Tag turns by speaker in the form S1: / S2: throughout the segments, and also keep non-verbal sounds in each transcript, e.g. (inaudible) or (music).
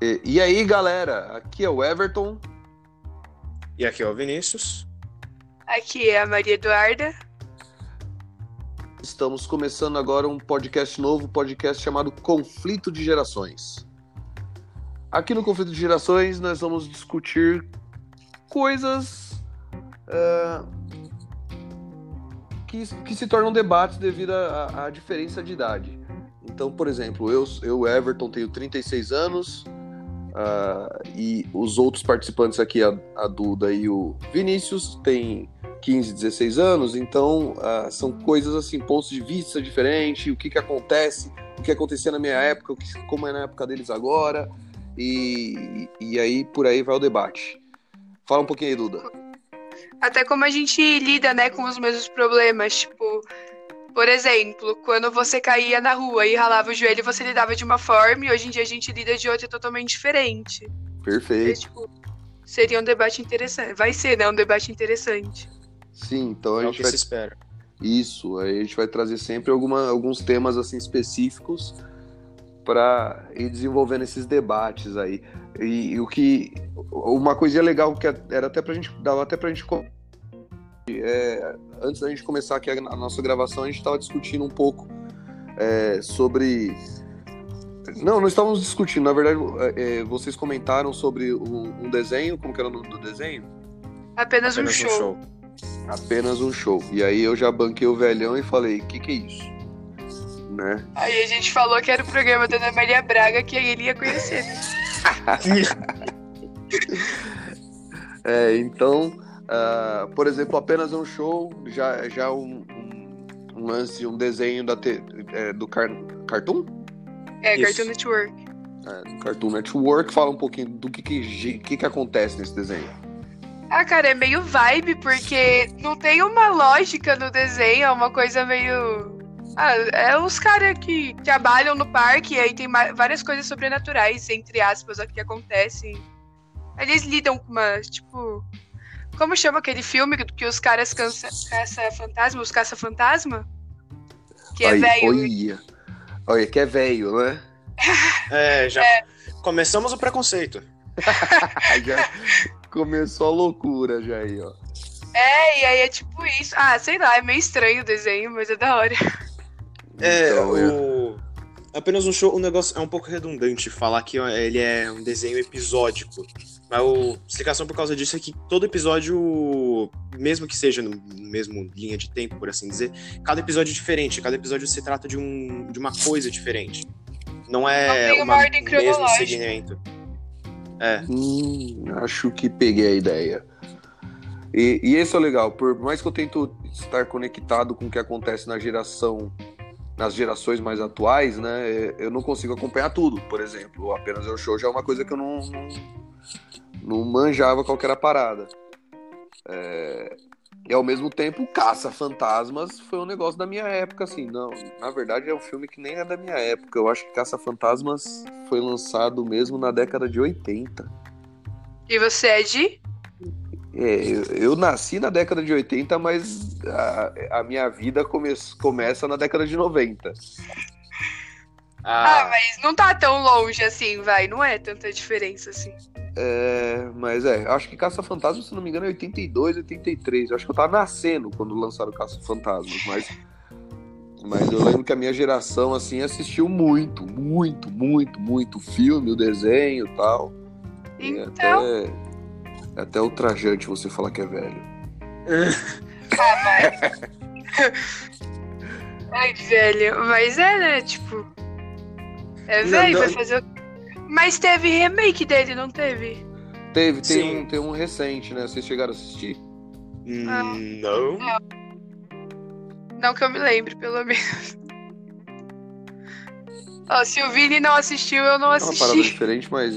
S1: E, e aí, galera, aqui é o Everton.
S2: E aqui é o Vinícius.
S3: Aqui é a Maria Eduarda.
S1: Estamos começando agora um podcast novo, podcast chamado Conflito de Gerações. Aqui no Conflito de Gerações nós vamos discutir coisas é, que, que se tornam debates devido à, à diferença de idade. Então, por exemplo, eu, eu Everton, tenho 36 anos, Uh, e os outros participantes aqui, a, a, Duda e o Vinícius, têm 15, 16 anos, então uh, são coisas assim, pontos de vista diferentes, o que, que acontece, o que acontecia na minha época, o que, como é na época deles agora, e, e aí por aí vai o debate. Fala um pouquinho aí, Duda.
S3: Até como a gente lida, né, com os mesmos problemas, tipo, por exemplo, quando você caía na rua e ralava o joelho, você lidava de uma forma e hoje em dia a gente lida de outra totalmente diferente.
S1: Perfeito.
S3: tipo, seria um debate interessante. Vai ser, né? Um debate interessante.
S1: Sim, então a
S2: é
S1: gente
S2: o que
S1: vai.
S2: se espera.
S1: Isso, aí a gente vai trazer sempre alguma, alguns temas assim específicos para ir desenvolvendo esses debates aí. E, e, o que. Uma coisinha legal que era até pra gente. Dava até pra gente é, antes da gente começar aqui a, nossa gravação, a gente estava discutindo um pouco é, sobre. Não, não estávamos discutindo. Na verdade, é, é vocês comentaram sobre um, um, desenho. Como que era o nome do desenho?
S3: Apenas, Apenas um, show. um, show.
S1: Apenas um show. E aí eu já banquei o velhão e falei: o que, que é isso? Né?
S3: Aí a gente falou que era o programa da Ana Maria Braga que ele ia conhecer. (laughs)
S1: é, então Uh, por exemplo, apenas um show, já, já um, um, um lance, um desenho da te, é, do car, Cartoon?
S3: É, Isso. Cartoon Network.
S1: É, Cartoon Network, fala um pouquinho do que que, que que acontece nesse desenho.
S3: Ah, cara, é meio vibe, porque não tem uma lógica no desenho, é uma coisa meio. Ah, é os caras que trabalham no parque e aí tem várias coisas sobrenaturais, entre aspas, que acontecem. Eles lidam com uma, tipo, como chama aquele filme que os caras caça, caça fantasma, os caça fantasma? Que é velho.
S1: Olha, olha, que é velho, né?
S2: É, já é. começamos o preconceito. (laughs)
S1: já começou a loucura já aí, ó.
S3: É, e aí é tipo isso. Ah, sei lá, é meio estranho o desenho, mas é da hora.
S2: É, então, o... Apenas um show, o negócio é um pouco redundante falar que ele é um desenho episódico. Mas a explicação por causa disso é que todo episódio, mesmo que seja no mesmo linha de tempo, por assim dizer, cada episódio é diferente. Cada episódio se trata de, um, de uma coisa diferente. Não é
S3: Não uma,
S2: mesmo segmento.
S1: É. Hum, acho que peguei a ideia. E, e esse é o legal, por mais que eu tento estar conectado com o que acontece na geração, nas gerações mais atuais, né? Eu não consigo acompanhar tudo, por exemplo. Apenas o show já é uma coisa que eu não, não não manjava qual era a parada. É... E ao mesmo tempo, Caça Fantasmas foi um negócio da minha época, assim. Não, na verdade é um filme que nem é da minha época. Eu acho que Caça Fantasmas foi lançado mesmo na década de 80.
S3: E você é de?
S1: É, eu, eu, nasci na década de 80, mas a, a minha vida come, começa na década de 90.
S3: Ah. ah, mas não tá tão longe assim, vai. Não é tanta diferença assim.
S1: É, mas é, acho que Caça Fantasma, se não me engano, é 82, 83. Eu acho que eu tava nascendo quando lançaram Caça Fantasmas, mas. Mas eu lembro que a minha geração, assim, assistiu muito, muito, muito, muito filme, o desenho e tal.
S3: Então...
S1: E até, é até ultrajante você falar que é velho. (laughs)
S3: ah, mas... (laughs) Ai, velho. Mas é, né? Tipo. É velho, vai fazer o mas teve remake dele, não teve?
S1: Teve, tem um, tem um recente, né? Vocês chegaram a assistir?
S2: Ah. Não. não.
S3: Não que eu me lembre, pelo menos. Ó, se o Vini não assistiu, eu não assisti.
S1: É uma parada diferente, mas.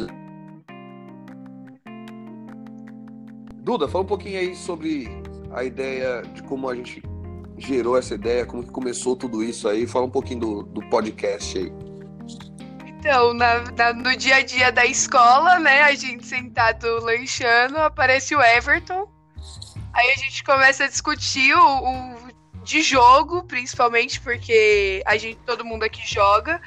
S1: Duda, fala um pouquinho aí sobre a ideia de como a gente gerou essa ideia, como que começou tudo isso aí. Fala um pouquinho do, do podcast aí.
S3: Então, na, na, no dia a dia da escola, né, a gente sentado lanchando, aparece o Everton. Aí a gente começa a discutir o, o de jogo, principalmente porque a gente, todo mundo aqui joga.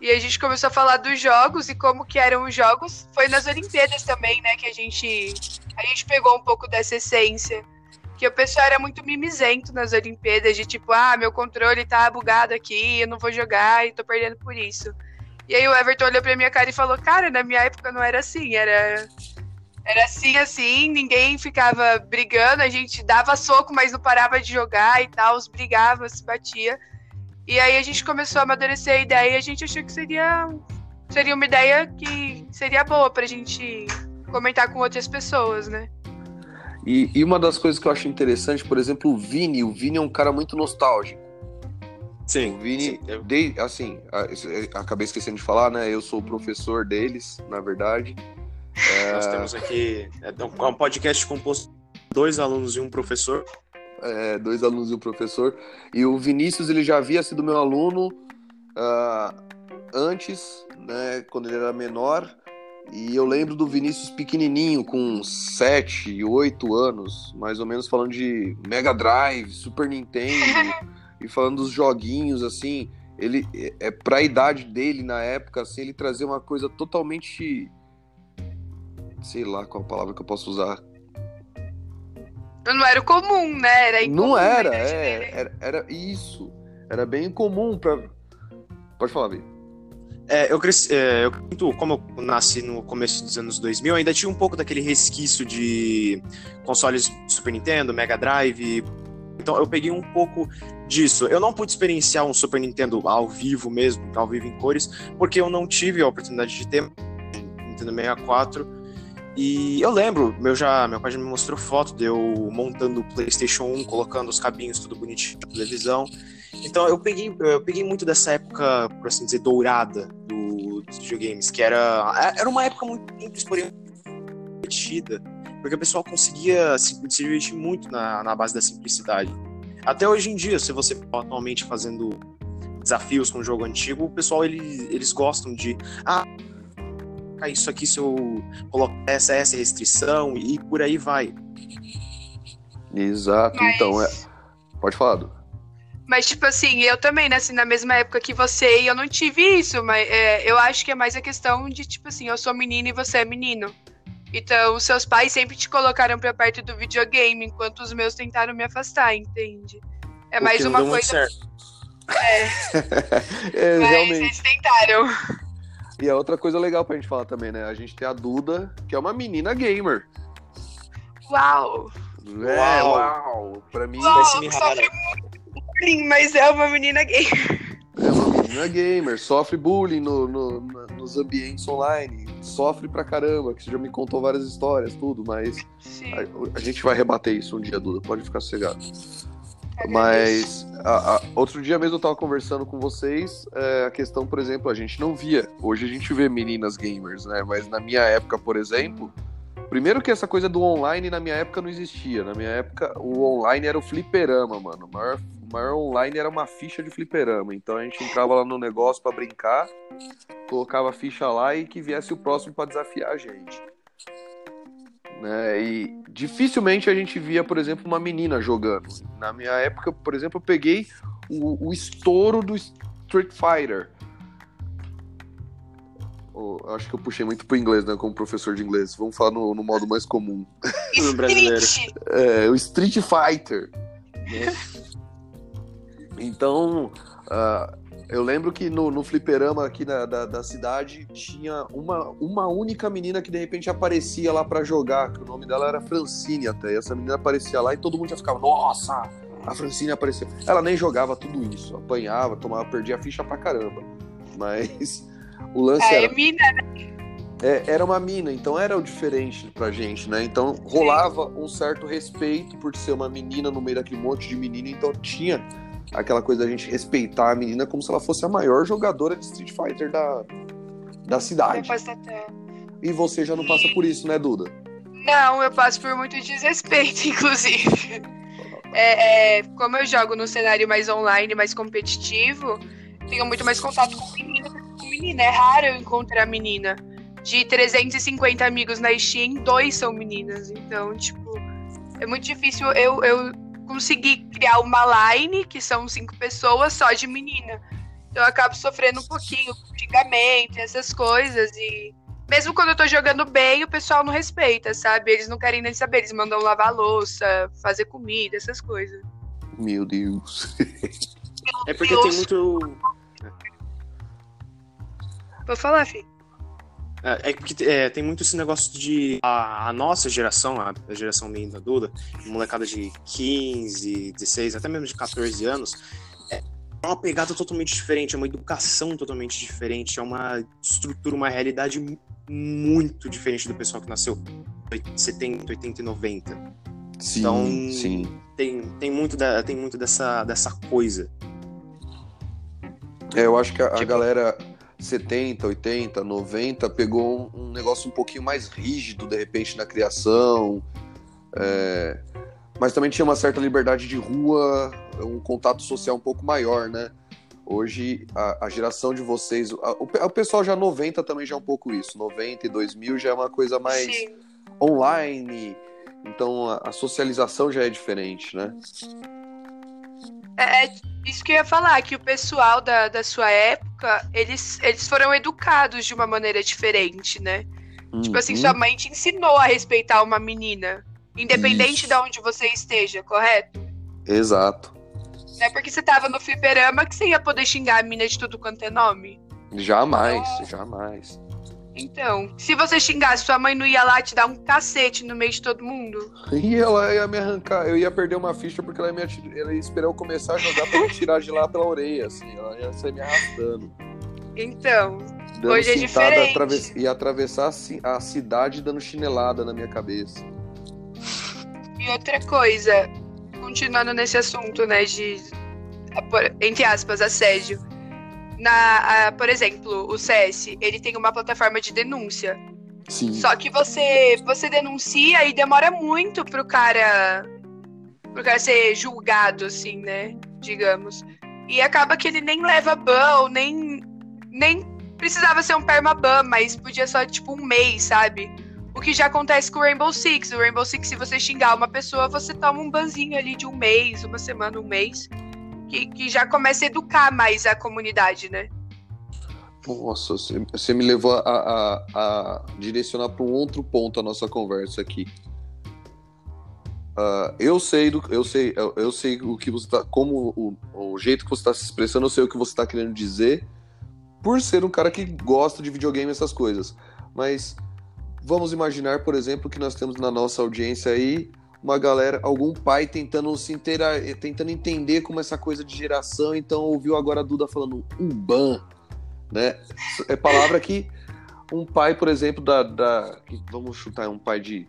S3: E a gente começou a falar dos jogos e como que eram os jogos. Foi nas Olimpíadas também, né, que a gente a gente pegou um pouco dessa essência. Que o pessoal era muito mimizento nas Olimpíadas, de tipo, ah, meu controle tá bugado aqui, eu não vou jogar e tô perdendo por isso. E aí o Everton olhou pra minha cara e falou, cara, na minha época não era assim, era era assim, assim, ninguém ficava brigando, a gente dava soco, mas não parava de jogar e tal, brigava, se batia. E aí a gente começou a amadurecer a ideia e a gente achou que seria, seria uma ideia que seria boa pra gente comentar com outras pessoas, né?
S1: E, e uma das coisas que eu acho interessante, por exemplo, o Vini, o Vini é um cara muito nostálgico.
S2: Sim.
S1: O Vini,
S2: sim, eu...
S1: de, assim, acabei esquecendo de falar, né? Eu sou o professor deles, na verdade.
S2: É... Nós temos aqui é, é um podcast composto de dois alunos e um professor.
S1: É, dois alunos e um professor. E o Vinícius, ele já havia sido meu aluno uh, antes, né? Quando ele era menor. E eu lembro do Vinícius pequenininho, com 7, 8 anos, mais ou menos falando de Mega Drive, Super Nintendo, (laughs) e falando dos joguinhos, assim. Ele, é, pra idade dele na época, assim, ele trazia uma coisa totalmente sei lá qual palavra que eu posso usar.
S3: Não era o comum, né? Era
S1: Não era, é, era, era, isso. Era bem comum para Pode falar, Bia.
S2: É, eu cresci, é, eu, como eu nasci no começo dos anos 2000, ainda tinha um pouco daquele resquício de consoles Super Nintendo, Mega Drive. Então eu peguei um pouco disso. Eu não pude experienciar um Super Nintendo ao vivo mesmo, ao vivo em cores, porque eu não tive a oportunidade de ter Nintendo 64 e eu lembro, meu, já, meu pai já me mostrou foto de eu montando o PlayStation 1, colocando os cabinhos tudo bonitinho na televisão. Então eu peguei, eu peguei muito dessa época, por assim dizer, dourada do, dos videogames, que era, era uma época muito simples, porém divertida, porque o pessoal conseguia se, se divertir muito na, na base da simplicidade. Até hoje em dia, se você atualmente fazendo desafios com um jogo antigo, o pessoal eles, eles gostam de ah, isso aqui se eu colocar essa, essa restrição e por aí vai.
S1: Exato, Mas... então é. Pode falar, Du.
S3: Mas, tipo assim, eu também nasci na mesma época que você e eu não tive isso, mas é, eu acho que é mais a questão de, tipo assim, eu sou menina e você é menino. Então, os seus pais sempre te colocaram pra perto do videogame, enquanto os meus tentaram me afastar, entende? É mais uma coisa. (laughs) É.
S1: é
S3: mas
S1: realmente.
S3: eles tentaram.
S1: E a outra coisa legal pra gente falar também, né? A gente tem a Duda, que é uma menina gamer.
S3: Uau!
S1: É, uau! uau. Pra mim,
S3: uau, sofre bullying, mas é uma menina gamer.
S1: É uma menina gamer, sofre bullying no, no, no, nos ambientes online, sofre pra caramba, que você já me contou várias histórias, tudo, mas a, a, gente vai rebater isso um dia, Duda, pode ficar sossegado. Mas a, a, outro dia mesmo eu tava conversando com vocês é, a questão, por exemplo, a gente não via. Hoje a gente vê meninas gamers, né? Mas na minha época, por exemplo, primeiro que essa coisa do online na minha época não existia. Na minha época, o online era o fliperama, mano. O maior, o maior online era uma ficha de fliperama. Então a gente entrava lá no negócio para brincar, colocava a ficha lá e que viesse o próximo para desafiar a gente. Né? E dificilmente a gente via, por exemplo, uma menina jogando. Na minha época, por exemplo, eu peguei o, o estouro do Street Fighter. Oh, acho que eu puxei muito pro inglês, né? Como professor de inglês. Vamos falar no, no modo mais comum. (laughs)
S3: brasileiro.
S1: É, o Street Fighter. Né? Então, uh, eu lembro que no, no fliperama aqui na, da, da, cidade tinha uma, uma única menina que de repente aparecia lá para jogar, que o nome dela era Francine até. E essa menina aparecia lá e todo mundo já ficava, nossa, a Francine apareceu. Ela nem jogava tudo isso, apanhava, tomava, perdia a ficha pra caramba. Mas (laughs) o lance
S3: é,
S1: era.
S3: mina, né?
S1: É, era uma mina, então era o diferente pra gente, né? Então rolava um certo respeito por ser uma menina no meio daquele monte de menino, então tinha aquela coisa da gente respeitar a menina como se ela fosse a maior jogadora de Street Fighter da, da cidade. E você já não passa por isso, né, Duda?
S3: Não, eu passo por muito desrespeito, (laughs) inclusive. É, é, como eu jogo no cenário mais online, mais competitivo, tenho muito mais contato com menina com menina. É raro eu encontrar menina. De 350 amigos na Steam, dois são meninas. Então, tipo, é muito difícil eu, eu consegui criar uma line, que são cinco pessoas, só de menina. Então eu acabo sofrendo um pouquinho com xingamento, essas coisas. E mesmo quando eu tô jogando bem, o pessoal não respeita, sabe? Eles não querem nem saber, eles mandam lavar louça, fazer comida, essas coisas.
S1: Meu Deus.
S2: É porque tem muito.
S3: Vou falar, filho.
S2: É, é que é, tem muito esse negócio de. A, a nossa geração, a, a geração minha da Duda, molecada de 15, 16, até mesmo de 14 anos, é uma pegada totalmente diferente, é uma educação totalmente diferente, é uma estrutura, uma realidade muito diferente do pessoal que nasceu em 70, 80 e 90.
S1: Sim,
S2: Então,
S1: sim.
S2: Tem, tem muito, da, tem muito dessa, dessa coisa.
S1: É, eu acho que a, a
S3: Tipo-
S1: galera 70, 80, 90 pegou um, um negócio um pouquinho mais rígido, de repente, na criação. é, Mas também tinha uma certa liberdade de rua, um contato social um pouco maior, né? Hoje, a, a geração de vocês. a- o, o pessoal já 90 também já é um pouco isso. 90 e 2000 já é uma coisa mais
S3: Sim.
S1: online. Então a, a socialização já é diferente, né?
S3: É, é isso que eu ia falar, que o pessoal da, da sua época, eles, eles foram educados de uma maneira diferente, né? Tipo assim,
S1: Uhum.
S3: sua mãe te ensinou a respeitar uma menina. Independente
S1: Isso.
S3: de onde você esteja, correto?
S1: Exato.
S3: Não é porque você tava no fliperama que você ia poder xingar a mina de tudo quanto é nome.
S1: Jamais,
S3: Então-
S1: jamais.
S3: Então, se você xingasse, sua mãe não ia lá te dar um cacete no meio de todo mundo? (laughs)
S1: E ela ia me arrancar, eu ia perder uma ficha porque ela ia, me ati- ela ia esperar eu começar a jogar pra me tirar de lá pela orelha, assim. Ela ia sair me arrastando.
S3: Então,
S1: Dando
S3: Hoje é diferente.
S1: atraves- ia atravessar a ci- a cidade dando chinelada na minha cabeça.
S3: e outra coisa, continuando nesse assunto, né, de, entre aspas, assédio. Na, a- por exemplo, o CS, ele tem uma plataforma de denúncia.
S1: Sim.
S3: Só que você, você denuncia e demora muito pro cara, pro cara ser julgado, assim, né? Digamos. E acaba que ele nem leva ban, nem, nem precisava ser um permaban, mas podia só, tipo, um mês, sabe? O que já acontece com o Rainbow Six. O Rainbow Six, se você xingar uma pessoa, você toma um banzinho ali de um mês, uma semana, um mês. Que, que já começa a educar mais a comunidade, né?
S1: Nossa, você, me levou a, a- a direcionar para um outro ponto a nossa conversa aqui. Ah, eu sei do, eu sei, eu, eu sei o que você tá, como o, o jeito que você está se expressando, eu sei o que você está querendo dizer, por ser um cara que gosta de videogame essas coisas. Mas vamos imaginar, por exemplo, que nós temos na nossa audiência aí uma galera, algum pai tentando se inteira, tentando entender como essa coisa de geração, então ouviu agora a Duda falando um ban, né? É palavra que um pai, por exemplo, da, da vamos chutar um pai de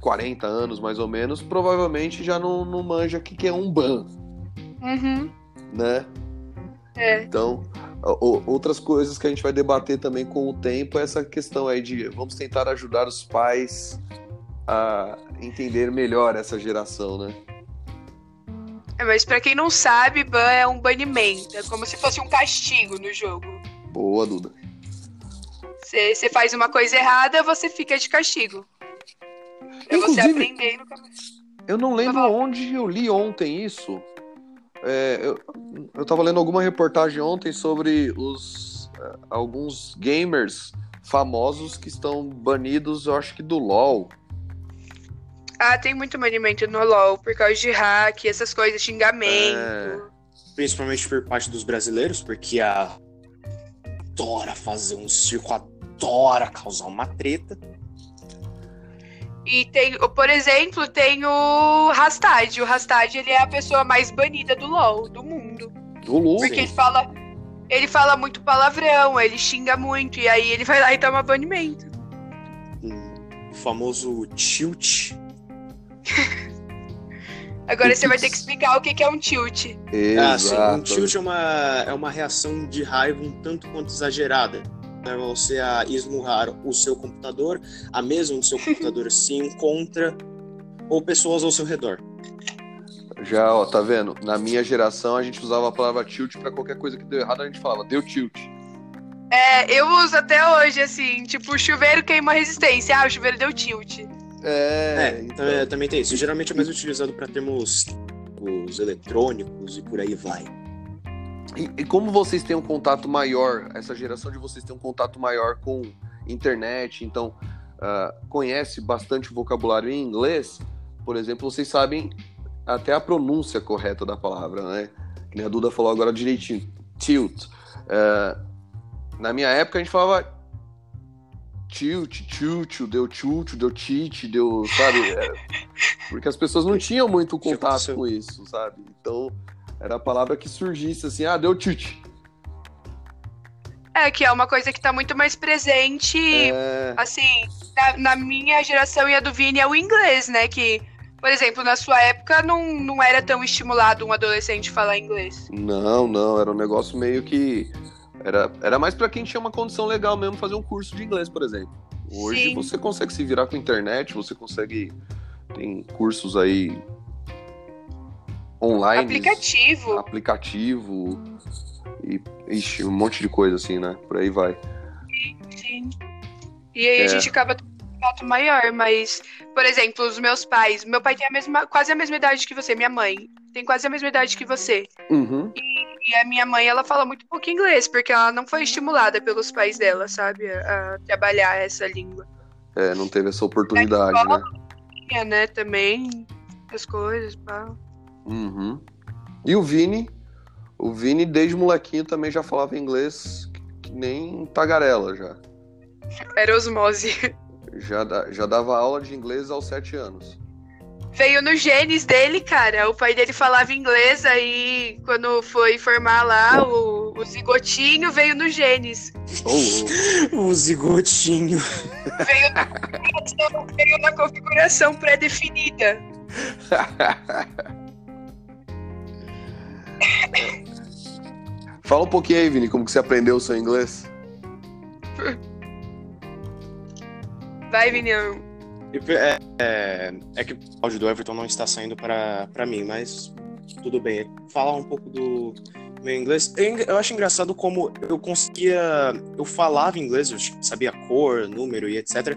S1: 40 anos mais ou menos, provavelmente já não, não manja o que, que é um ban,
S3: Uhum.
S1: né?
S3: É.
S1: Então, outras coisas que a gente vai debater também com o tempo é essa questão aí de vamos tentar ajudar os pais a entender melhor essa geração, né?
S3: É, mas pra quem não sabe, ban é um banimento. É como se fosse um castigo no jogo.
S1: Boa, Duda.
S3: Você você faz uma coisa errada, você fica de castigo. Pra você
S1: Inclusive-
S3: aprender e nunca mais.
S1: Eu não lembro
S3: Tá bom.
S1: onde eu li ontem isso. É, eu, eu tava lendo alguma reportagem ontem sobre os é, alguns gamers famosos que estão banidos, eu acho que do LoL.
S3: Ah, tem muito banimento no LoL por causa de hack, essas coisas, xingamento.
S1: É.
S2: Principalmente por parte dos brasileiros, porque a adora fazer um circo, adora causar uma treta.
S3: E tem, por exemplo, tem o Rastad. O Rastad, ele é a pessoa mais banida do LoL, do mundo.
S1: Do LoL.
S3: Porque ele fala, ele fala muito palavrão, ele xinga muito, e aí ele vai lá e toma banimento.
S2: O famoso tilt. (laughs)
S3: Agora você vai ter que explicar o que é um tilt.
S2: Ah, sim,
S1: Exato.
S2: um tilt é uma, é uma reação de raiva um tanto quanto exagerada. É você a esmurrar o seu computador, a mesa onde seu (laughs) computador se encontra, ou pessoas ao seu redor.
S1: Já, ó, tá vendo? Na minha geração a gente usava a palavra tilt pra qualquer coisa que deu errado, a gente falava, deu tilt.
S3: É, eu uso até hoje, assim, tipo, o chuveiro queima resistência. Ah, o chuveiro deu tilt.
S1: É,
S2: É,
S1: então.
S2: tam- também tem isso. Geralmente é mais utilizado para termos os eletrônicos e por aí vai.
S1: E, e, como vocês têm um contato maior, essa geração de vocês tem um contato maior com internet, então uh, conhece bastante vocabulário em inglês, por exemplo, vocês sabem até a pronúncia correta da palavra, né? Que a Duda falou agora direitinho, tilt. Uh, na minha época a gente falava tilt, tilt, deu tilt, deu cheat, deu, sabe? É, porque as pessoas não (laughs) tinham muito contato com isso, sabe? Então era a palavra que surgisse assim, ah, deu tilt.
S3: É, que é uma coisa que tá muito mais presente, é... assim, na, na, minha geração e a do Vini é o inglês, né? Que, por exemplo, na sua época não, não era tão estimulado um adolescente falar inglês.
S1: Não, não, era um negócio meio que. Era, era mais para quem tinha uma condição legal mesmo fazer um curso de inglês, por exemplo. Hoje Sim. você consegue se virar com a internet, você consegue. Tem cursos aí online.
S3: Aplicativo.
S1: Aplicativo. E, ixi, um monte de coisa assim, né? Por aí vai.
S3: Sim, sim. E aí é. a gente acaba tendo um contato maior, mas, por exemplo, os meus pais. Meu pai tem a mesma, quase a mesma idade que você, minha mãe. Tem quase a mesma idade que você.
S1: Uhum.
S3: E, e, a minha mãe, ela fala muito pouco inglês, porque ela não foi estimulada pelos pais dela, sabe? A, trabalhar essa língua.
S1: É, não teve essa oportunidade, né?
S3: Tinha, né, também, as coisas, pá.
S1: Uhum. E o Vini, o Vini, desde molequinho, também já falava inglês que nem tagarela já.
S3: Era osmose.
S1: Já, já dava aula de inglês aos sete anos.
S3: Veio no genes dele, cara. O pai dele falava inglês, aí quando foi formar lá, o, o zigotinho veio no genes.
S2: Oh, oh. o zigotinho.
S3: Veio na, veio na configuração pré-definida.
S1: Fala um pouquinho aí, Vini, como que você aprendeu o seu inglês?
S3: Vai, Vini.
S2: É, é, é, que o áudio do Everton não está saindo para mim, mas tudo bem. Falar um pouco do meu inglês. Eu, acho engraçado como eu conseguia. Eu falava inglês, eu sabia cor, número e etc.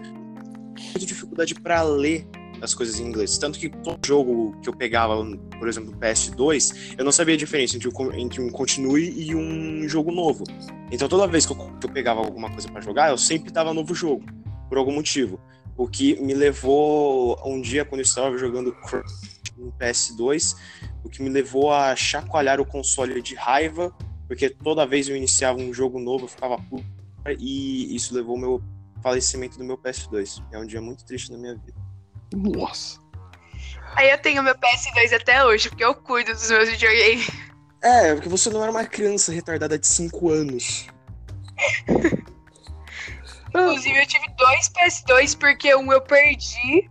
S2: Muita dificuldade para ler as coisas em inglês. Tanto que todo jogo que eu pegava, por exemplo, no PS2, eu não sabia a diferença entre, o, entre um continue e um jogo novo. Então toda vez que eu, que eu pegava alguma coisa para jogar, eu sempre dava novo jogo, por algum motivo. O que me levou um dia, quando eu estava jogando no PS2, o que me levou a chacoalhar o console de raiva, porque toda vez eu iniciava um jogo novo, eu ficava puto, e isso levou ao meu falecimento do meu PS2. É um dia muito triste na minha vida.
S1: Nossa.
S3: Aí eu tenho meu PS2 até hoje, porque eu cuido dos meus videogames.
S2: É, porque você não era uma criança retardada de 5 anos. (laughs)
S3: Inclusive, eu tive dois PS2 porque um eu perdi.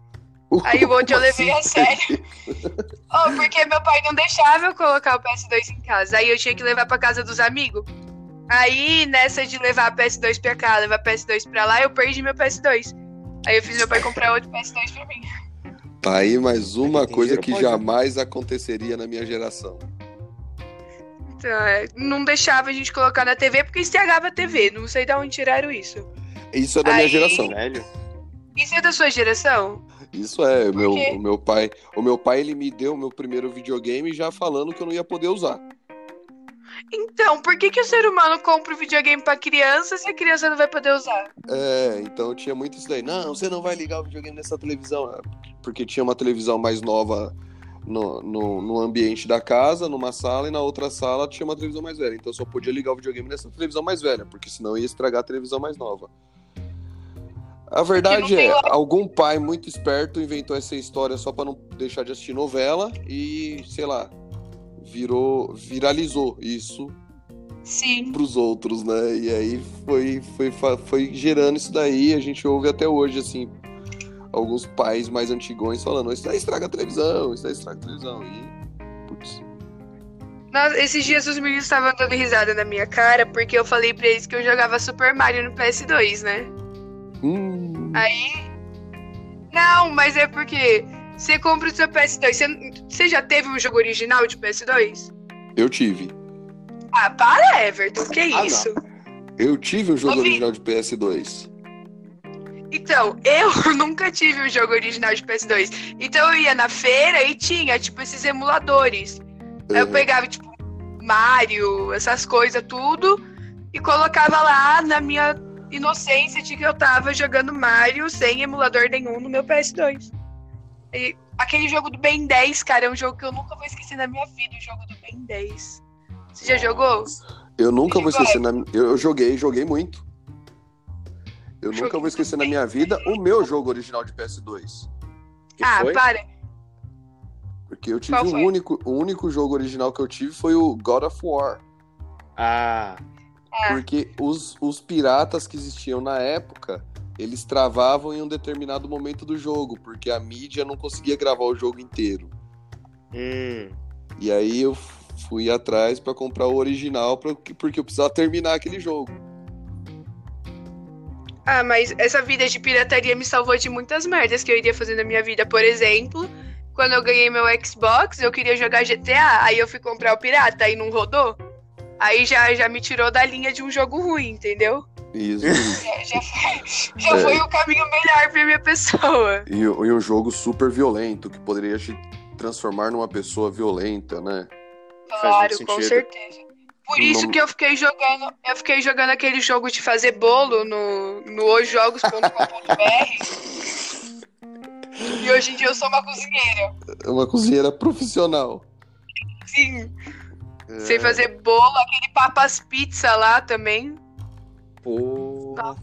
S3: aí o outro eu levei a assim? sério. (laughs) oh, porque meu pai não deixava eu colocar o PS2 em casa. Aí eu tinha que levar pra casa dos amigos. Aí, nessa de levar a PS2 pra cá, levar a PS2 pra lá, eu perdi meu PS2. Aí eu fiz meu pai comprar outro PS2 pra mim.
S1: Tá aí mais uma coisa que jamais aconteceria na minha geração.
S3: Então, é, não deixava a gente colocar na TV porque estragava a TV. Não sei de onde tiraram isso.
S1: Isso é da aí... minha geração.
S2: Velho.
S3: Isso é da sua geração?
S1: Isso é, meu, o meu pai, o meu pai ele me deu o meu primeiro videogame já falando que eu não ia poder usar.
S3: Então, por que, que o ser humano compra o videogame pra criança se a criança não vai poder usar?
S1: É, então tinha muito isso daí. Não, você não vai ligar o videogame nessa televisão. É, porque tinha uma televisão mais nova no, no, no, ambiente da casa, numa sala, e na outra sala tinha uma televisão mais velha. Então só podia ligar o videogame nessa televisão mais velha, porque senão ia estragar a televisão mais nova. A verdade é, algum pai muito esperto inventou essa história só para não deixar de assistir novela e, sei lá, virou, viralizou isso
S3: Sim.
S1: pros outros, né? E aí foi, foi, foi gerando isso daí, a gente ouve até hoje, assim, alguns pais mais antigões falando, isso daí estraga a televisão, isso daí estraga a televisão. E, putz.
S3: Nossa, esses dias os meninos estavam dando risada na minha cara, porque eu falei pra eles que eu jogava Super Mario no PS2, né?
S1: Hum.
S3: Aí. Não, mas é porque você compra o seu PS2. Você, você já teve um jogo original de PS2?
S1: Eu tive.
S3: Ah, para, Everton. Que ah, isso? Não.
S1: Eu tive um jogo original de PS2.
S3: Então, eu (laughs) nunca tive um jogo original de PS2. Então eu ia na feira e tinha, tipo, esses emuladores. Uhum. Eu pegava, tipo, Mario, essas coisas tudo, e colocava lá na minha inocência de que eu tava jogando Mario sem emulador nenhum no meu PS2. E aquele jogo do Ben 10, cara, é um jogo que eu nunca vou esquecer na minha vida, o jogo do Ben 10. Você já jogou?
S1: Eu nunca vou esquecer na eu, eu joguei, joguei muito. Eu joguei nunca vou esquecer na minha vida o meu jogo original de PS2.
S3: Que ah, foi? para.
S1: Porque eu tive um único, o único jogo original que eu tive foi o God of War.
S2: Ah.
S3: É.
S1: Porque os, os piratas que existiam na época, eles travavam em um determinado momento do jogo, porque a mídia não conseguia gravar o jogo inteiro.
S2: Hum.
S1: E aí eu fui atrás para comprar o original porque eu precisava terminar aquele jogo.
S3: Ah, mas essa vida de pirataria me salvou de muitas merdas que eu iria fazer na minha vida. Por exemplo, quando eu ganhei meu Xbox, eu queria jogar GTA, aí eu fui comprar o pirata e não rodou. Aí já, já me tirou da linha de um jogo ruim, entendeu?
S1: Isso.
S3: Já, (laughs) já, foi, já é. foi o caminho melhor pra minha pessoa.
S1: E, e um jogo super violento, que poderia te transformar numa pessoa violenta, né?
S3: Claro, com certeza. Por isso que eu fiquei jogando, eu fiquei jogando aquele jogo de fazer bolo no, no ojogos.com.br. e hoje em dia eu sou uma cozinheira.
S1: Uma cozinheira profissional.
S3: Sim. É... Sei fazer bolo, aquele papas pizza lá também.
S2: Pô.
S3: Nossa,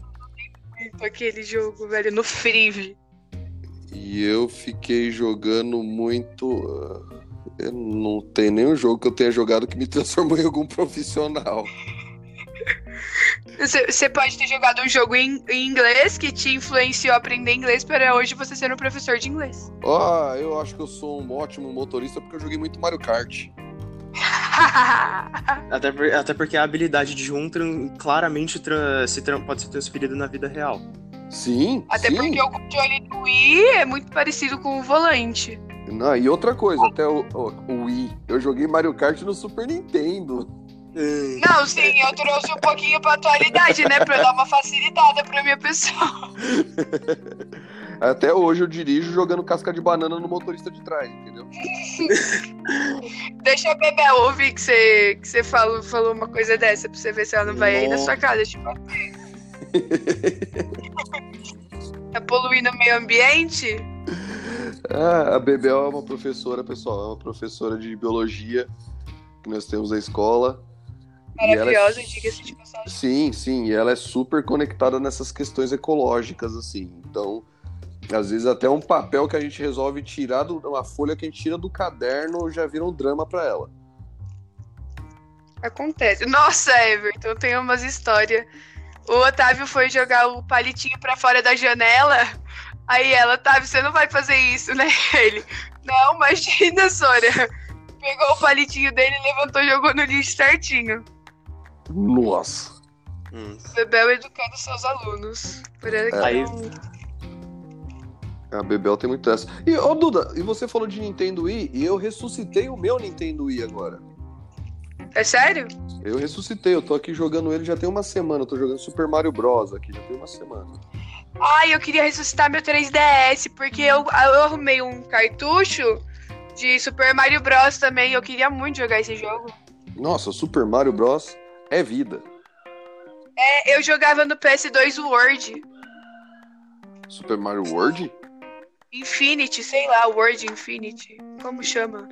S3: muito aquele jogo, velho, no Frive.
S1: E eu fiquei jogando muito. Uh, eu não tem nenhum jogo que eu tenha jogado que me (laughs) transformou em algum profissional.
S3: Você pode ter jogado um jogo em, em, inglês que te influenciou a aprender inglês para hoje você ser um professor de inglês.
S1: Ah, eu acho que eu sou um ótimo motorista porque eu joguei muito Mario Kart. (laughs)
S2: até, por, até porque a habilidade de um claramente se pode ser transferida na vida real.
S1: Sim.
S3: Até
S1: sim.
S3: porque o controle do Wii é muito parecido com o volante.
S1: Não, e outra coisa, até o, o, o Wii, eu joguei Mario Kart no Super Nintendo.
S3: Não, sim, eu trouxe um pouquinho pra atualidade, né? Pra dar uma facilitada pra minha pessoa. (laughs)
S1: Até hoje eu dirijo jogando casca de banana no motorista de trás, entendeu? (laughs)
S3: Deixa a Bebel ouvir que você, que você falou, falou uma coisa dessa pra você ver se ela não vai Nossa. aí na sua casa bater. (laughs) tá poluindo o meio ambiente?
S1: Ah, a Bebel é uma professora, pessoal, é uma professora de biologia que nós temos na escola.
S3: Maravilhosa, é... diga-se de passagem.
S1: Sim, sim, e ela é super conectada nessas questões ecológicas, assim. Então, às vezes até um papel que a gente resolve tirar, do, uma folha que a gente tira do caderno já vira um drama para ela.
S3: Acontece. Nossa, Everton, tem umas histórias. O Otávio foi jogar o palitinho para fora da janela. Aí ela, Otávio, você não vai fazer isso, né? (laughs) Ele, não, imagina, Sônia. Pegou o palitinho dele, levantou e jogou no lixo certinho.
S1: Nossa.
S3: Hum. Bebel educando seus alunos. Por aí.
S2: Aí...
S1: A Bebel tem muito essa. E, ô Duda, e você falou de Nintendo Wii e eu ressuscitei o meu Nintendo Wii agora.
S3: É sério?
S1: Eu ressuscitei, eu tô aqui jogando ele já tem uma semana. Eu tô jogando Super Mario Bros. aqui já tem uma semana.
S3: Ai, eu queria ressuscitar meu 3DS, porque eu, eu arrumei um cartucho de Super Mario Bros. também. Eu queria muito jogar esse jogo.
S1: Nossa, Super Mario Bros. é vida.
S3: É, eu jogava no PS2 World.
S1: Super Mario World?
S3: Infinity, sei lá, World Infinity. Como chama?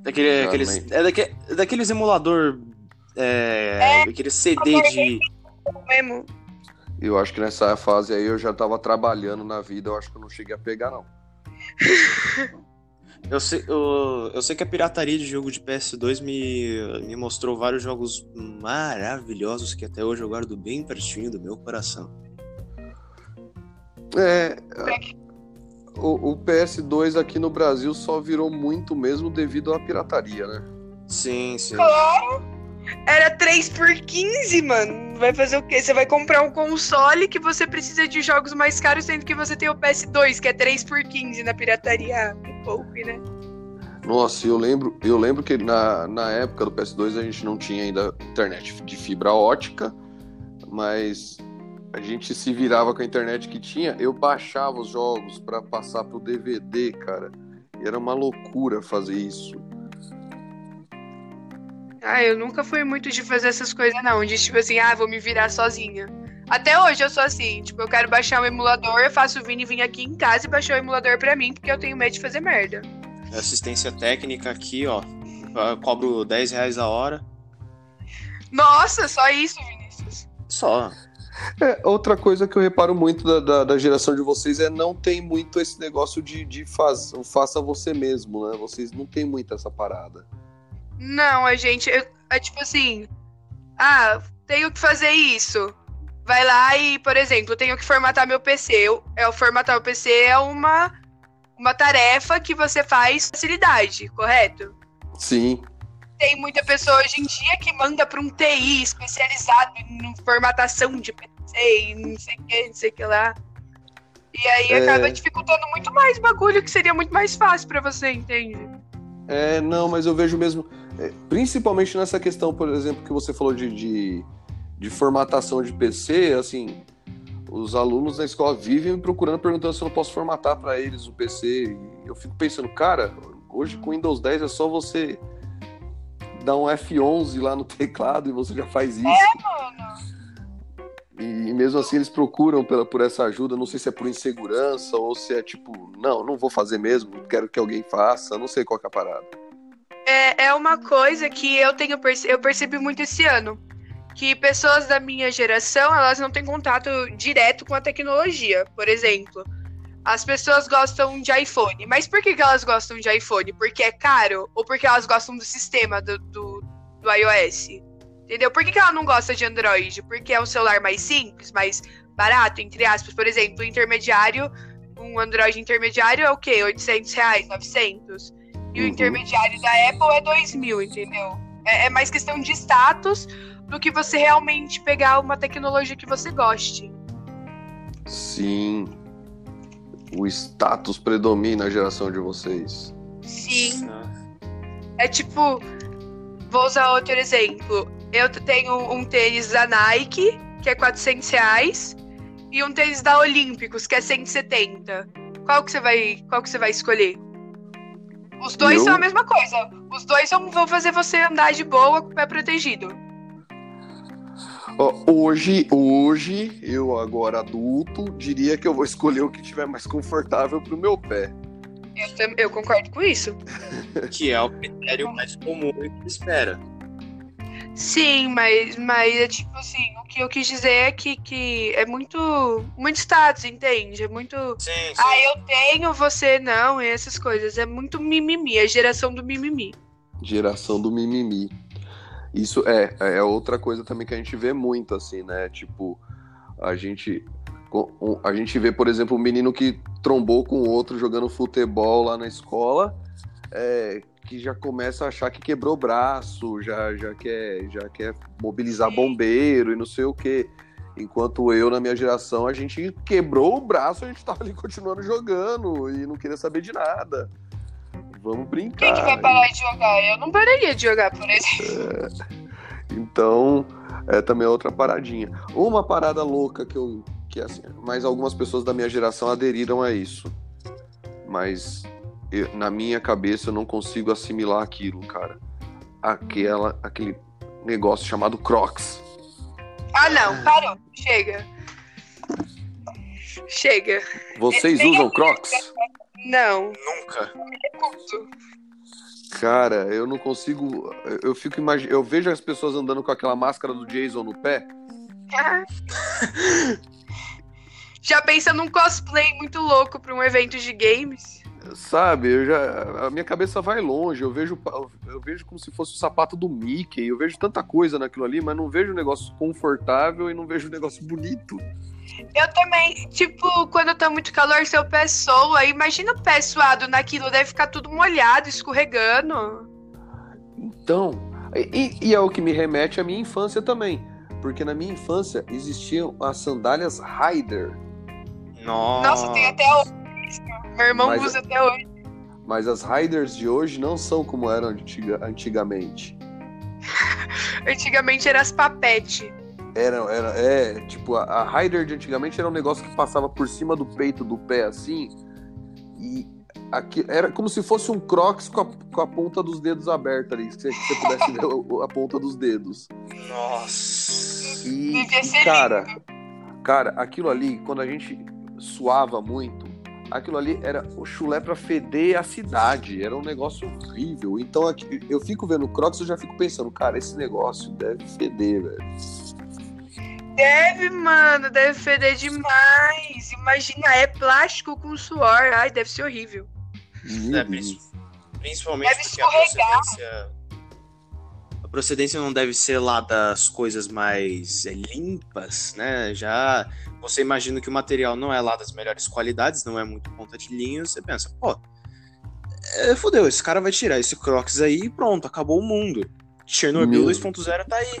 S2: Daquele, ah, aqueles, é daque, daqueles emulador. É, é aquele CD de.
S3: Mesmo.
S1: Eu acho que nessa fase aí eu já tava trabalhando na vida, eu acho que eu não cheguei a pegar, não. (laughs)
S2: eu, sei, eu, eu sei que a pirataria de jogo de PS2 me, me mostrou vários jogos maravilhosos que até hoje eu guardo bem pertinho do meu coração.
S1: É. O, o PS2 aqui no Brasil só virou muito mesmo devido à pirataria, né?
S2: Sim, sim.
S3: Claro! Era 3 por 15, mano. Vai fazer o quê? Você vai comprar um console que você precisa de jogos mais caros, sendo que você tem o PS2, que é 3 por 15 na pirataria. Um pouco, né?
S1: Nossa, eu lembro, eu lembro que na, na época do PS2 a gente não tinha ainda internet de fibra ótica, mas a gente se virava com a internet que tinha. Eu baixava os jogos para passar pro DVD, cara. E era uma loucura fazer isso.
S3: Ah, eu nunca fui muito de fazer essas coisas, não. De tipo assim, ah, vou me virar sozinha. Até hoje eu sou assim, tipo, eu quero baixar um emulador, eu faço o Vini vir aqui em casa e baixar o emulador pra mim, porque eu tenho medo de fazer merda.
S2: Assistência técnica aqui, ó. Eu cobro 10 reais a hora.
S3: Nossa, só isso, Vinícius.
S2: Só.
S1: É, outra coisa que eu reparo muito da, da, da, geração de vocês é não tem muito esse negócio de, de faz, faça você mesmo, né? Vocês não tem muito essa parada.
S3: Não, a gente. É tipo assim. Ah, tenho que fazer isso. Vai lá e, por exemplo, tenho que formatar meu PC. Eu, é, formatar o PC é uma, uma tarefa que você faz com facilidade, correto?
S1: Sim.
S3: Tem muita pessoa hoje em dia que manda para um TI especializado em formatação de PC e não sei o que, não sei o que lá. E aí é... acaba dificultando muito mais bagulho que seria muito mais fácil para você, entende?
S1: É, não, mas eu vejo mesmo. É, principalmente nessa questão, por exemplo, que você falou de, de, de, formatação de PC, assim, os alunos da escola vivem me procurando, perguntando se eu não posso formatar para eles o PC. E eu fico pensando, cara, hoje com Windows 10 é só você dar um F11 lá no teclado e você já faz isso.
S3: É, mano.
S1: E, mesmo assim eles procuram pela, por essa ajuda, não sei se é por insegurança ou se é tipo, não, não vou fazer mesmo, quero que alguém faça, não sei qual é a parada
S3: é, é uma coisa que eu tenho eu percebi muito esse ano. Que pessoas da minha geração, elas não têm contato direto com a tecnologia. Por exemplo, as pessoas gostam de iPhone. Mas por que, que elas gostam de iPhone? Porque é caro? Ou porque elas gostam do sistema do, do, do iOS? Entendeu? Por que, que ela não gosta de Android? Porque é um celular mais simples, mais barato, entre aspas. Por exemplo, intermediário, um Android intermediário é o quê? 800 reais, 900? E uhum. o intermediário da Apple é 2 mil, entendeu? É, é, mais questão de status do que você realmente pegar uma tecnologia que você goste.
S1: Sim. O status predomina a geração de vocês.
S3: Sim. É tipo, vou usar outro exemplo. Eu tenho um tênis da Nike, que é 400 reais, e um tênis da Olímpicos, que é 170. Qual que você vai, qual que você vai escolher? Os dois eu... são a mesma coisa. Os dois vão fazer você andar de boa com o pé protegido.
S1: Hoje, hoje, eu agora adulto, diria que eu vou escolher o que tiver mais confortável pro meu pé.
S3: Eu, eu concordo com isso. (laughs)
S2: que é o critério mais comum que se espera.
S3: Sim, mas, mas é tipo assim, o que eu quis dizer é que, que é muito, muito status, entende? É muito.
S2: Sim, sim.
S3: Ah, eu tenho, você não, e essas coisas. É muito mimimi, é geração do mimimi.
S1: Geração do mimimi. Isso é, é outra coisa também que a gente vê muito, assim, né? Tipo, a gente. A gente vê, por exemplo, um menino que trombou com outro jogando futebol lá na escola. É, que já começa a achar que quebrou o braço, já, já, quer, já quer mobilizar bombeiro e não sei o quê. Enquanto eu, na minha geração, a gente quebrou o braço, a gente tava ali continuando jogando e não queria saber de nada. Vamos brincar.
S3: Quem que vai parar de jogar? Eu não pararia de jogar, por exemplo.
S1: É, então, é também outra paradinha. Uma parada louca que eu. Que assim, mas algumas pessoas da minha geração aderiram a isso. Mas eu, na minha cabeça eu não consigo assimilar aquilo, cara. Aquela, aquele negócio chamado Crocs.
S3: Ah, não, parou. Chega. Chega.
S1: Vocês usam Crocs?
S3: Não.
S2: Nunca.
S1: Cara, eu não consigo. Eu fico imaginando. Eu vejo as pessoas andando com aquela máscara do Jason no pé. (laughs)
S3: Já pensa num cosplay muito louco para um evento de games?
S1: Sabe, eu já, a minha cabeça vai longe, eu vejo, eu vejo como se fosse o sapato do Mickey, eu vejo tanta coisa naquilo ali, mas não vejo um negócio confortável e não vejo um negócio bonito.
S3: Eu também, tipo, quando tá muito calor, seu pé soa, imagina o pé suado naquilo, deve ficar tudo molhado, escorregando.
S1: Então, e, e é o que me remete à minha infância também, porque na minha infância existiam as sandálias Ryder.
S2: Nossa,
S3: Nossa tem até o meu irmão mas, usa até hoje.
S1: Mas as Riders de hoje não são como eram antiga, antigamente. (laughs)
S3: antigamente eram as papete.
S1: Era, era, é, tipo, a, a Rider de antigamente era um negócio que passava por cima do peito do pé assim. E Aqui, era como se fosse um crocs com a, com a ponta dos dedos aberta ali, se você pudesse ver a ponta dos dedos.
S2: Nossa.
S1: E, e cara, cara, aquilo ali, quando a gente suava muito, aquilo ali era o chulé para feder a cidade, era um negócio horrível. Então aqui, eu fico vendo Crocs, eu já fico pensando, cara, esse negócio deve feder, velho.
S3: Deve, mano, deve feder demais. Imagina, é plástico com suor. Ai, deve ser horrível.
S2: É, principalmente deve porque a procedência. A procedência não deve ser lá das coisas mais é, limpas, né? Já você imagina que o material não é lá das melhores qualidades, não é muito ponta de linha, você pensa, pô, é, fodeu, esse cara vai tirar esse Crocs aí e pronto, acabou o mundo. Chernobyl 2.0 tá aí.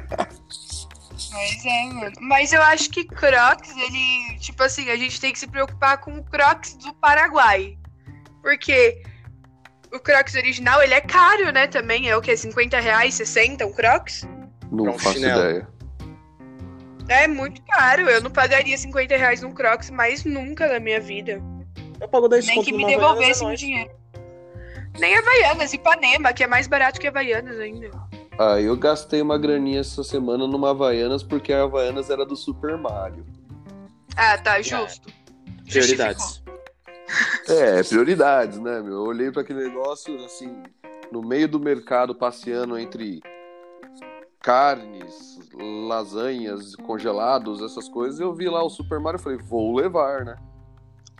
S2: (laughs)
S3: Pois é, mano. Mas eu acho que Crocs, ele. Tipo assim, a gente tem que se preocupar com o Crocs do Paraguai. Porque o Crocs original, ele é caro, né? Também. É o que? 50 reais, 60 um Crocs?
S1: Não um faço chinelo. ideia.
S3: É muito caro. Eu não pagaria 50 reais num Crocs mais nunca na minha vida.
S2: Eu pago 10
S3: Nem que me devolvesse o dinheiro. Nem Havaianas, Ipanema, que é mais barato que Havaianas ainda.
S1: Ah, eu gastei uma graninha essa semana numa Havaianas porque a Havaianas era do Super Mario.
S3: Ah, tá, justo.
S2: É. Prioridades.
S1: É, prioridades, né, meu? Eu olhei para aquele negócio, assim, no meio do mercado, passeando entre carnes, lasanhas, congelados, essas coisas, eu vi lá o Super Mario e falei, vou levar, né?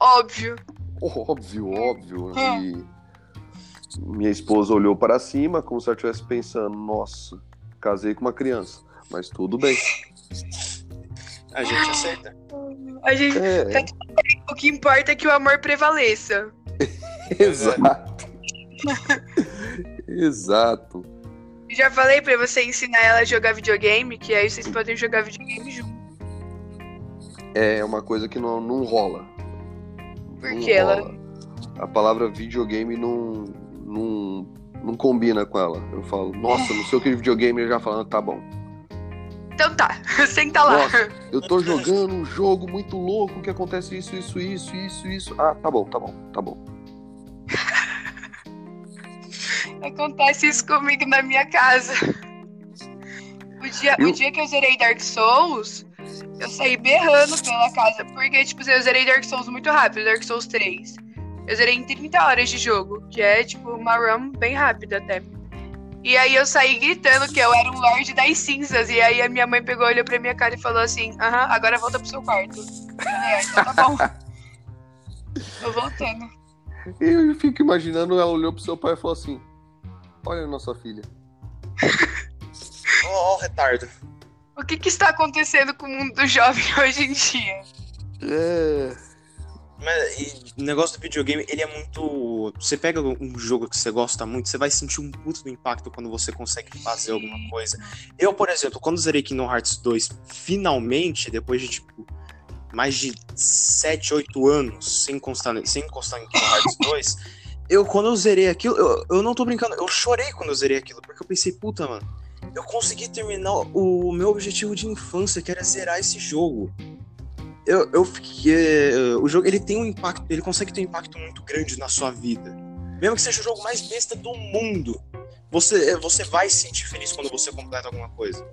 S3: Óbvio.
S1: Óbvio, óbvio. É. E minha esposa olhou para cima como se ela estivesse pensando: nossa, casei com uma criança, mas tudo bem.
S2: A gente aceita.
S3: A gente. É. Tá o que importa é que o amor prevaleça. (laughs)
S1: Exato. Exato.
S3: Já falei pra você ensinar ela a jogar videogame, que aí vocês podem jogar videogame junto.
S1: É uma coisa que não, não rola.
S3: Por que ela?
S1: A palavra videogame não, não, não combina com ela. Eu falo, nossa, não sei o que videogame, ele já falando, tá bom.
S3: Então tá, (laughs) senta lá.
S1: Nossa, eu tô jogando um jogo muito louco que acontece isso, isso, isso, isso, isso. Ah, tá bom, tá bom, tá bom. (laughs)
S3: Acontece isso comigo na minha casa. O dia, eu... o dia que eu zerei Dark Souls, eu saí berrando pela casa. Porque, tipo, eu zerei Dark Souls muito rápido, Dark Souls 3. Eu zerei em 30 horas de jogo, que é tipo uma run bem rápida até. E aí eu saí gritando que eu era um Lorde das Cinzas. E aí a minha mãe pegou, olhou pra minha cara e falou assim: Aham, agora volta pro seu quarto. É, então tá bom. (laughs) Tô voltando.
S1: Eu fico imaginando, ela olhou pro seu pai e falou assim: Olha a nossa filha. (laughs)
S2: Ó, oh, oh, retardo.
S3: O que, que está acontecendo com o mundo do jovem (laughs) hoje em dia?
S1: É.
S2: Mas o negócio do videogame, ele é muito. Você pega um jogo que você gosta muito, você vai sentir um puto do impacto quando você consegue fazer alguma coisa. Eu, por exemplo, quando zerei Kingdom Hearts 2, finalmente, depois de tipo mais de 7, 8 anos sem encostar, sem encostar em Kingdom Hearts (laughs) 2, eu quando eu zerei aquilo, eu, eu não tô brincando, eu chorei quando eu zerei aquilo, porque eu pensei, puta, mano, eu consegui terminar o meu objetivo de infância, que era zerar esse jogo eu, eu fiquei. O jogo ele tem um impacto, ele consegue ter um impacto muito grande na sua vida. Mesmo que seja o jogo mais besta do mundo, você, você vai se sentir feliz quando você completa alguma coisa.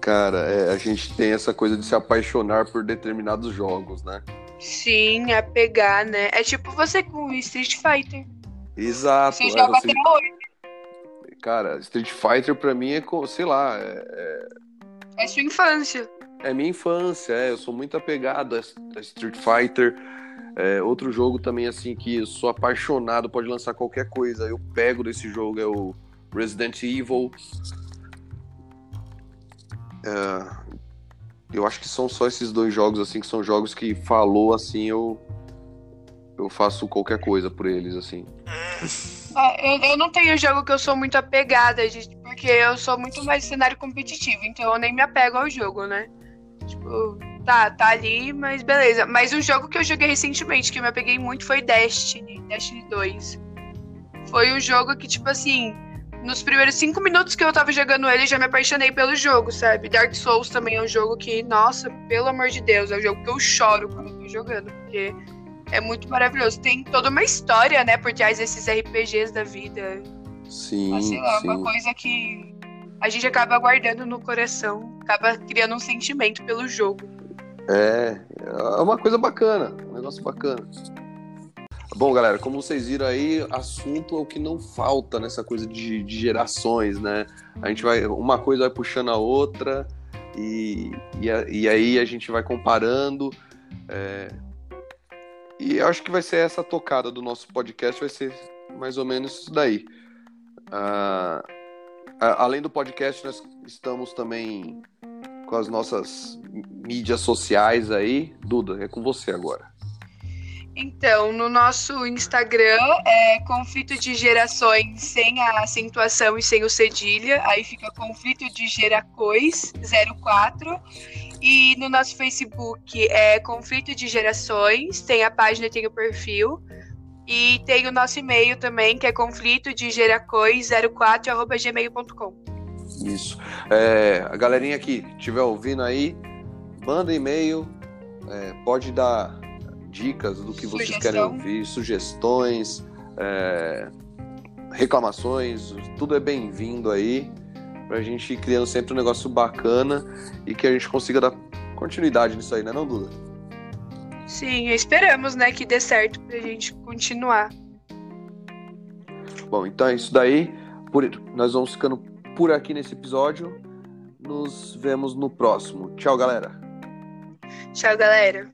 S1: Cara, é, a gente tem essa coisa de se apaixonar por determinados jogos, né?
S3: Sim, apegar, né? É tipo você com Street Fighter.
S1: Exato.
S3: Você é, joga você... até hoje.
S1: Cara, Street Fighter pra mim é, sei lá, é...
S3: É sua infância.
S1: É minha infância, é, eu sou muito apegado a, Street Fighter. É, outro jogo também, assim, que eu sou apaixonado, pode lançar qualquer coisa. Eu pego desse jogo, é o Resident Evil. É, eu acho que são só esses dois jogos, assim, que são jogos que falou, assim, eu, eu faço qualquer coisa por eles, assim.
S3: É, eu, eu não tenho jogo que eu sou muito apegada, porque eu sou muito mais cenário competitivo, então eu nem me apego ao jogo, né? Tipo, tá, tá ali, mas beleza. Mas um jogo que eu joguei recentemente, que eu me apeguei muito, foi Destiny, Destiny 2. Foi um jogo que, tipo assim, nos primeiros cinco minutos que eu tava jogando ele, já me apaixonei pelo jogo, sabe? Dark Souls também é um jogo que, nossa, pelo amor de Deus, é um jogo que eu choro quando eu tô jogando, porque é muito maravilhoso. Tem toda uma história, né, por trás desses RPGs da vida.
S1: Sim,
S3: Mas, sei lá,
S1: sim.
S3: uma coisa que a gente acaba guardando no coração, acaba criando um sentimento pelo jogo.
S1: É, é uma coisa bacana, um negócio bacana. Bom, galera, como vocês viram aí, assunto é o que não falta nessa coisa de, de gerações, né? A gente vai, uma coisa vai puxando a outra e, e, a- e aí a gente vai comparando. é, e acho que vai ser essa tocada do nosso podcast, vai ser mais ou menos isso daí. Ah, além do podcast, nós estamos também com as nossas mídias sociais aí. Duda, é com você agora.
S3: Então, no nosso Instagram é conflito de gerações sem a acentuação e sem o cedilha, aí fica conflito de geracois 04. E no nosso Facebook é conflito de gerações, tem a página e tem o perfil. E tem o nosso e-mail também, que é conflito de geracois04@gmail.com.
S1: Isso. É, a galerinha que estiver ouvindo aí, manda e-mail, é, pode dar dicas do que vocês
S3: Sugestão.
S1: querem ouvir, sugestões, é, reclamações, tudo é bem-vindo aí, pra gente ir criando sempre um negócio bacana e que a gente consiga dar continuidade nisso aí, né não, Duda?
S3: Sim, esperamos, né, que dê certo pra gente continuar.
S1: Bom, então é isso daí. Por- nós vamos ficando por aqui nesse episódio. Nos vemos no próximo. Tchau, galera.
S3: Tchau, galera.